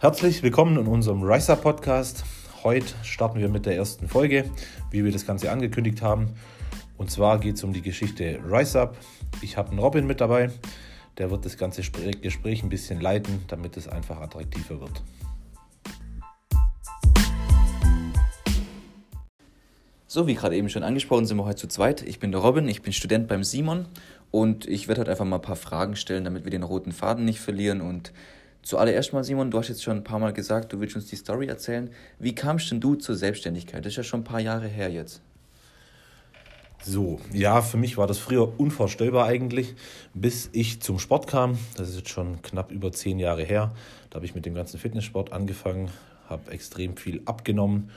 Herzlich willkommen in unserem Riser Podcast. Heute starten wir mit der ersten Folge, wie wir das Ganze angekündigt haben. Und zwar geht es um die Geschichte Rise Up. Ich habe einen Robin mit dabei, der wird das ganze Gespräch ein bisschen leiten, damit es einfach attraktiver wird. So, wie gerade eben schon angesprochen, sind wir heute zu zweit. Ich bin der Robin, ich bin Student beim Simon und ich werde heute einfach mal ein paar Fragen stellen, damit wir den roten Faden nicht verlieren. Und zuallererst mal, Simon, du hast jetzt schon ein paar Mal gesagt, du willst uns die Story erzählen. Wie kamst denn du zur Selbstständigkeit? Das ist ja schon ein paar Jahre her jetzt. So, ja, für mich war das früher unvorstellbar eigentlich, bis ich zum Sport kam. Das ist jetzt schon knapp über zehn Jahre her. Da habe ich mit dem ganzen Fitnesssport angefangen, habe extrem viel abgenommen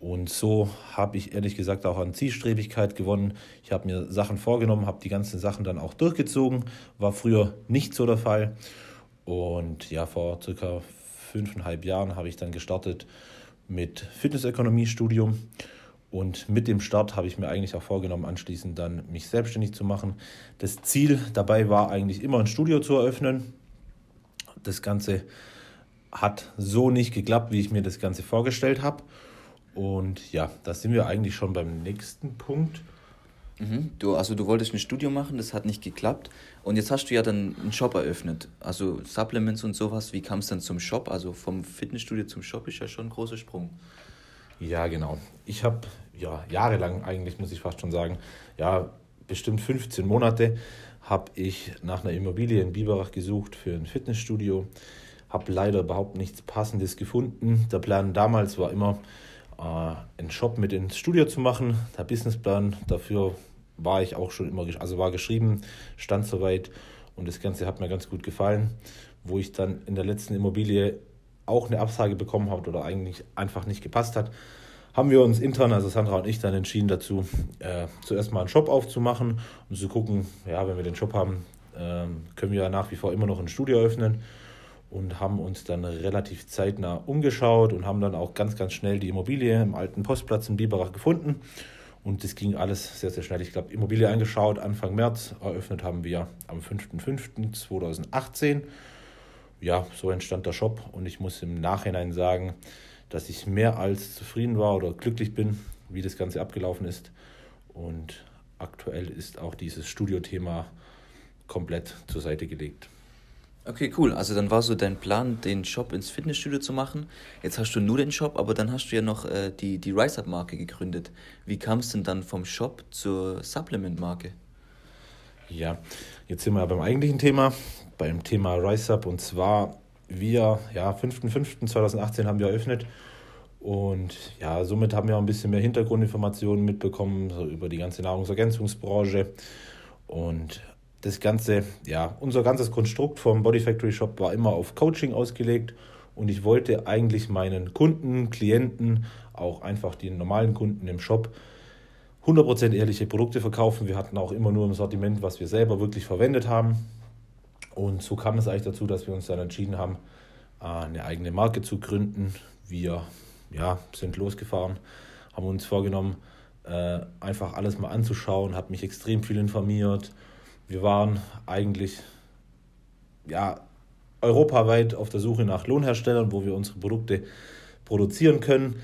und so habe ich ehrlich gesagt auch an Zielstrebigkeit gewonnen. Ich habe mir Sachen vorgenommen, habe die ganzen Sachen dann auch durchgezogen. War früher nicht so der Fall. Und ja, vor circa fünfeinhalb Jahren habe ich dann gestartet mit Fitnessökonomie-Studium. Und mit dem Start habe ich mir eigentlich auch vorgenommen, anschließend dann mich selbstständig zu machen. Das Ziel dabei war eigentlich immer ein Studio zu eröffnen. Das Ganze hat so nicht geklappt, wie ich mir das Ganze vorgestellt habe. Und ja, da sind wir eigentlich schon beim nächsten Punkt. Mhm. Du, also du wolltest ein Studio machen, das hat nicht geklappt. Und jetzt hast du ja dann einen Shop eröffnet. Also Supplements und sowas. Wie kam es dann zum Shop? Also vom Fitnessstudio zum Shop ist ja schon ein großer Sprung. Ja, genau. Ich habe ja jahrelang eigentlich, muss ich fast schon sagen, ja, bestimmt 15 Monate habe ich nach einer Immobilie in Biberach gesucht für ein Fitnessstudio. Habe leider überhaupt nichts Passendes gefunden. Der Plan damals war immer, einen Shop mit ins Studio zu machen. Der Businessplan dafür war ich auch schon immer, also war geschrieben, stand soweit und das Ganze hat mir ganz gut gefallen. Wo ich dann in der letzten Immobilie auch eine Absage bekommen habe oder eigentlich einfach nicht gepasst hat, haben wir uns intern, also Sandra und ich, dann entschieden dazu, äh, zuerst mal einen Shop aufzumachen und zu gucken, ja, wenn wir den Shop haben, äh, können wir ja nach wie vor immer noch ein Studio öffnen und haben uns dann relativ zeitnah umgeschaut und haben dann auch ganz, ganz schnell die Immobilie im alten Postplatz in Biberach gefunden. Und das ging alles sehr, sehr schnell. Ich glaube, Immobilie angeschaut, Anfang März, eröffnet haben wir am 5.5.2018 ja, so entstand der Shop und ich muss im Nachhinein sagen, dass ich mehr als zufrieden war oder glücklich bin, wie das Ganze abgelaufen ist. Und aktuell ist auch dieses Studiothema komplett zur Seite gelegt. Okay, cool. Also dann war so dein Plan, den Shop ins Fitnessstudio zu machen. Jetzt hast du nur den Shop, aber dann hast du ja noch äh, die, die Rise Up Marke gegründet. Wie kam es denn dann vom Shop zur Supplement Marke? Ja, jetzt sind wir beim eigentlichen Thema beim Thema RiseUp. Und zwar, wir, ja, 5.5.2018 haben wir eröffnet. Und ja, somit haben wir auch ein bisschen mehr Hintergrundinformationen mitbekommen, so über die ganze Nahrungsergänzungsbranche. Und das Ganze, ja, unser ganzes Konstrukt vom Body Factory Shop war immer auf Coaching ausgelegt. Und ich wollte eigentlich meinen Kunden, Klienten, auch einfach die normalen Kunden im Shop 100% ehrliche Produkte verkaufen. Wir hatten auch immer nur im Sortiment, was wir selber wirklich verwendet haben. Und so kam es eigentlich dazu, dass wir uns dann entschieden haben, eine eigene Marke zu gründen. Wir ja, sind losgefahren, haben uns vorgenommen, äh, einfach alles mal anzuschauen, habe mich extrem viel informiert. Wir waren eigentlich ja, europaweit auf der Suche nach Lohnherstellern, wo wir unsere Produkte produzieren können.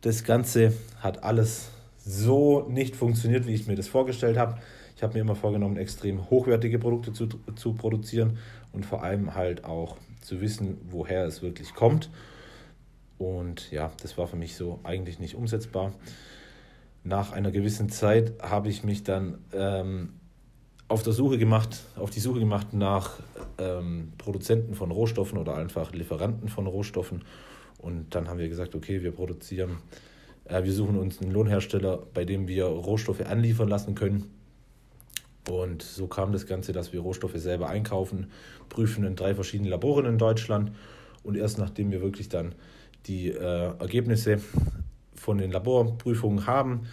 Das Ganze hat alles so nicht funktioniert, wie ich mir das vorgestellt habe. Ich habe mir immer vorgenommen, extrem hochwertige Produkte zu, zu produzieren und vor allem halt auch zu wissen, woher es wirklich kommt. Und ja, das war für mich so eigentlich nicht umsetzbar. Nach einer gewissen Zeit habe ich mich dann ähm, auf der Suche gemacht, auf die Suche gemacht nach ähm, Produzenten von Rohstoffen oder einfach Lieferanten von Rohstoffen. Und dann haben wir gesagt, okay, wir produzieren, äh, wir suchen uns einen Lohnhersteller, bei dem wir Rohstoffe anliefern lassen können und so kam das Ganze, dass wir Rohstoffe selber einkaufen, prüfen in drei verschiedenen Laboren in Deutschland. Und erst nachdem wir wirklich dann die äh, Ergebnisse von den Laborprüfungen haben,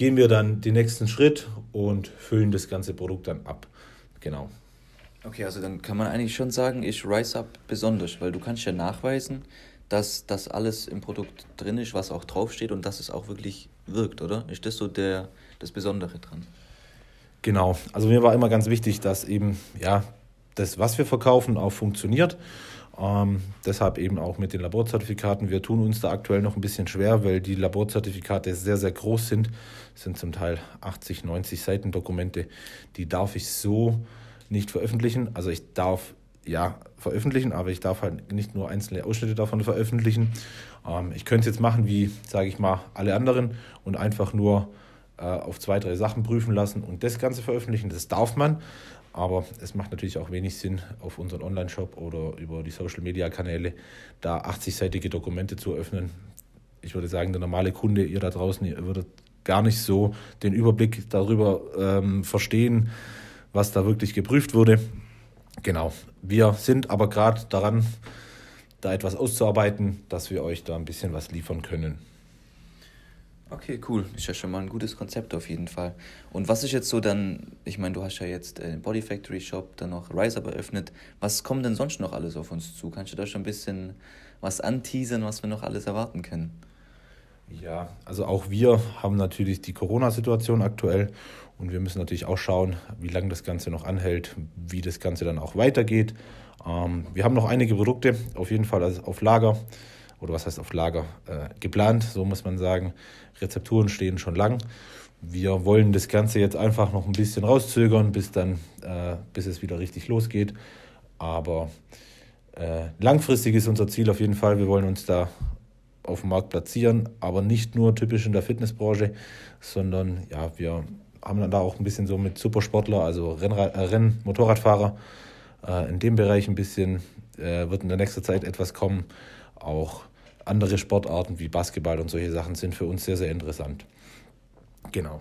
gehen wir dann den nächsten Schritt und füllen das ganze Produkt dann ab. Genau. Okay, also dann kann man eigentlich schon sagen, ist RiseUp besonders, weil du kannst ja nachweisen, dass das alles im Produkt drin ist, was auch draufsteht und dass es auch wirklich wirkt, oder? Ist das so der, das Besondere dran? Genau, also mir war immer ganz wichtig, dass eben ja das, was wir verkaufen, auch funktioniert. Ähm, deshalb eben auch mit den Laborzertifikaten. Wir tun uns da aktuell noch ein bisschen schwer, weil die Laborzertifikate sehr, sehr groß sind. Das sind zum Teil 80, 90 Seiten Dokumente. Die darf ich so nicht veröffentlichen. Also ich darf ja veröffentlichen, aber ich darf halt nicht nur einzelne Ausschnitte davon veröffentlichen. Ähm, ich könnte es jetzt machen wie, sage ich mal, alle anderen und einfach nur äh, auf zwei, drei Sachen prüfen lassen und das Ganze veröffentlichen. Das darf man. Aber es macht natürlich auch wenig Sinn, auf unseren Online-Shop oder über die Social-Media-Kanäle da 80-seitige Dokumente zu öffnen. Ich würde sagen, der normale Kunde, ihr da draußen, ihr würdet gar nicht so den Überblick darüber ähm, verstehen, was da wirklich geprüft wurde. Genau, wir sind aber gerade daran, da etwas auszuarbeiten, dass wir euch da ein bisschen was liefern können. Okay, cool. Ist ja schon mal ein gutes Konzept auf jeden Fall. Und was ist jetzt so dann, ich meine, du hast ja jetzt den Body Factory Shop, dann noch RiseUp eröffnet. Was kommt denn sonst noch alles auf uns zu? Kannst du da schon ein bisschen was anteasern, was wir noch alles erwarten können? Ja, also auch wir haben natürlich die Corona-Situation aktuell und wir müssen natürlich auch schauen, wie lange das Ganze noch anhält, wie das Ganze dann auch weitergeht. Ähm, wir haben noch einige Produkte auf jeden Fall auf Lager oder was heißt auf Lager äh, geplant, so muss man sagen. Rezepturen stehen schon lang. Wir wollen das Ganze jetzt einfach noch ein bisschen rauszögern, bis dann, äh, bis es wieder richtig losgeht. Aber äh, langfristig ist unser Ziel auf jeden Fall, wir wollen uns da auf dem Markt platzieren, aber nicht nur typisch in der Fitnessbranche, sondern ja, wir haben dann da auch ein bisschen so mit Supersportler, also Rennrad, äh, Renn äh, in dem Bereich ein bisschen äh, wird in der nächsten Zeit etwas kommen. Auch andere Sportarten wie Basketball und solche Sachen sind für uns sehr, sehr interessant. Genau.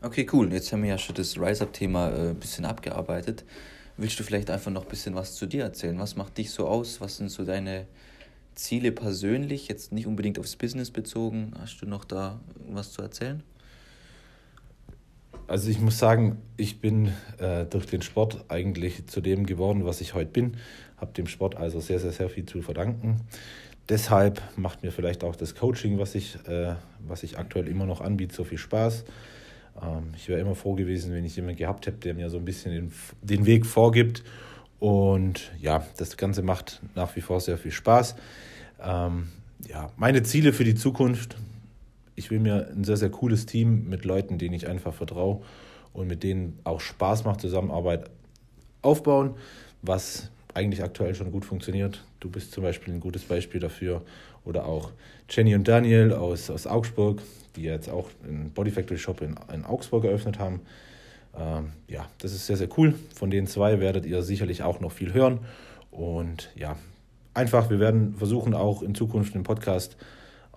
Okay, cool. Jetzt haben wir ja schon das Rise-Up-Thema äh, ein bisschen abgearbeitet. Willst du vielleicht einfach noch ein bisschen was zu dir erzählen? Was macht dich so aus? Was sind so deine Ziele persönlich? Jetzt nicht unbedingt aufs Business bezogen. Hast du noch da was zu erzählen? Also ich muss sagen, ich bin äh, durch den Sport eigentlich zu dem geworden, was ich heute bin. Habe dem Sport also sehr, sehr, sehr viel zu verdanken. Deshalb macht mir vielleicht auch das Coaching, was ich, äh, was ich aktuell immer noch anbiete, so viel Spaß. Ähm, ich wäre immer froh gewesen, wenn ich jemanden gehabt hätte, der mir so ein bisschen den, den Weg vorgibt. Und ja, das Ganze macht nach wie vor sehr viel Spaß. Ähm, ja, meine Ziele für die Zukunft. Ich will mir ein sehr, sehr cooles Team mit Leuten, denen ich einfach vertraue und mit denen auch Spaß macht, Zusammenarbeit aufbauen, was eigentlich aktuell schon gut funktioniert. Du bist zum Beispiel ein gutes Beispiel dafür. Oder auch Jenny und Daniel aus, aus Augsburg, die jetzt auch einen Body Factory Shop in, in Augsburg eröffnet haben. Ähm, ja, das ist sehr, sehr cool. Von den zwei werdet ihr sicherlich auch noch viel hören. Und ja, einfach, wir werden versuchen auch in Zukunft im Podcast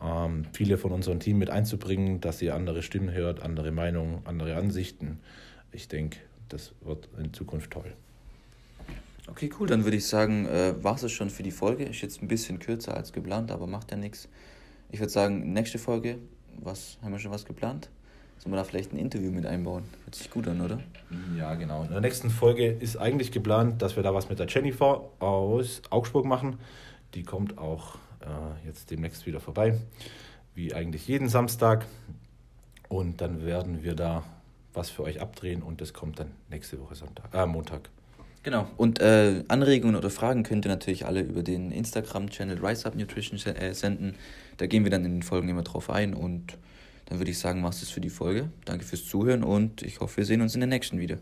ähm, viele von unserem Team mit einzubringen, dass ihr andere Stimmen hört, andere Meinungen, andere Ansichten. Ich denke, das wird in Zukunft toll. Okay, cool. Dann würde ich sagen, äh, war es schon für die Folge. Ist jetzt ein bisschen kürzer als geplant, aber macht ja nichts. Ich würde sagen, nächste Folge, was haben wir schon was geplant? Sollen wir da vielleicht ein Interview mit einbauen? Hört sich gut an, oder? Ja, genau. In der nächsten Folge ist eigentlich geplant, dass wir da was mit der Jennifer aus Augsburg machen. Die kommt auch äh, jetzt demnächst wieder vorbei, wie eigentlich jeden Samstag. Und dann werden wir da was für euch abdrehen und das kommt dann nächste Woche Sonntag, äh, Montag. Genau. Und äh, Anregungen oder Fragen könnt ihr natürlich alle über den Instagram-Channel Rise Up Nutrition äh, senden. Da gehen wir dann in den Folgen immer drauf ein. Und dann würde ich sagen, machst es für die Folge. Danke fürs Zuhören und ich hoffe, wir sehen uns in der nächsten wieder.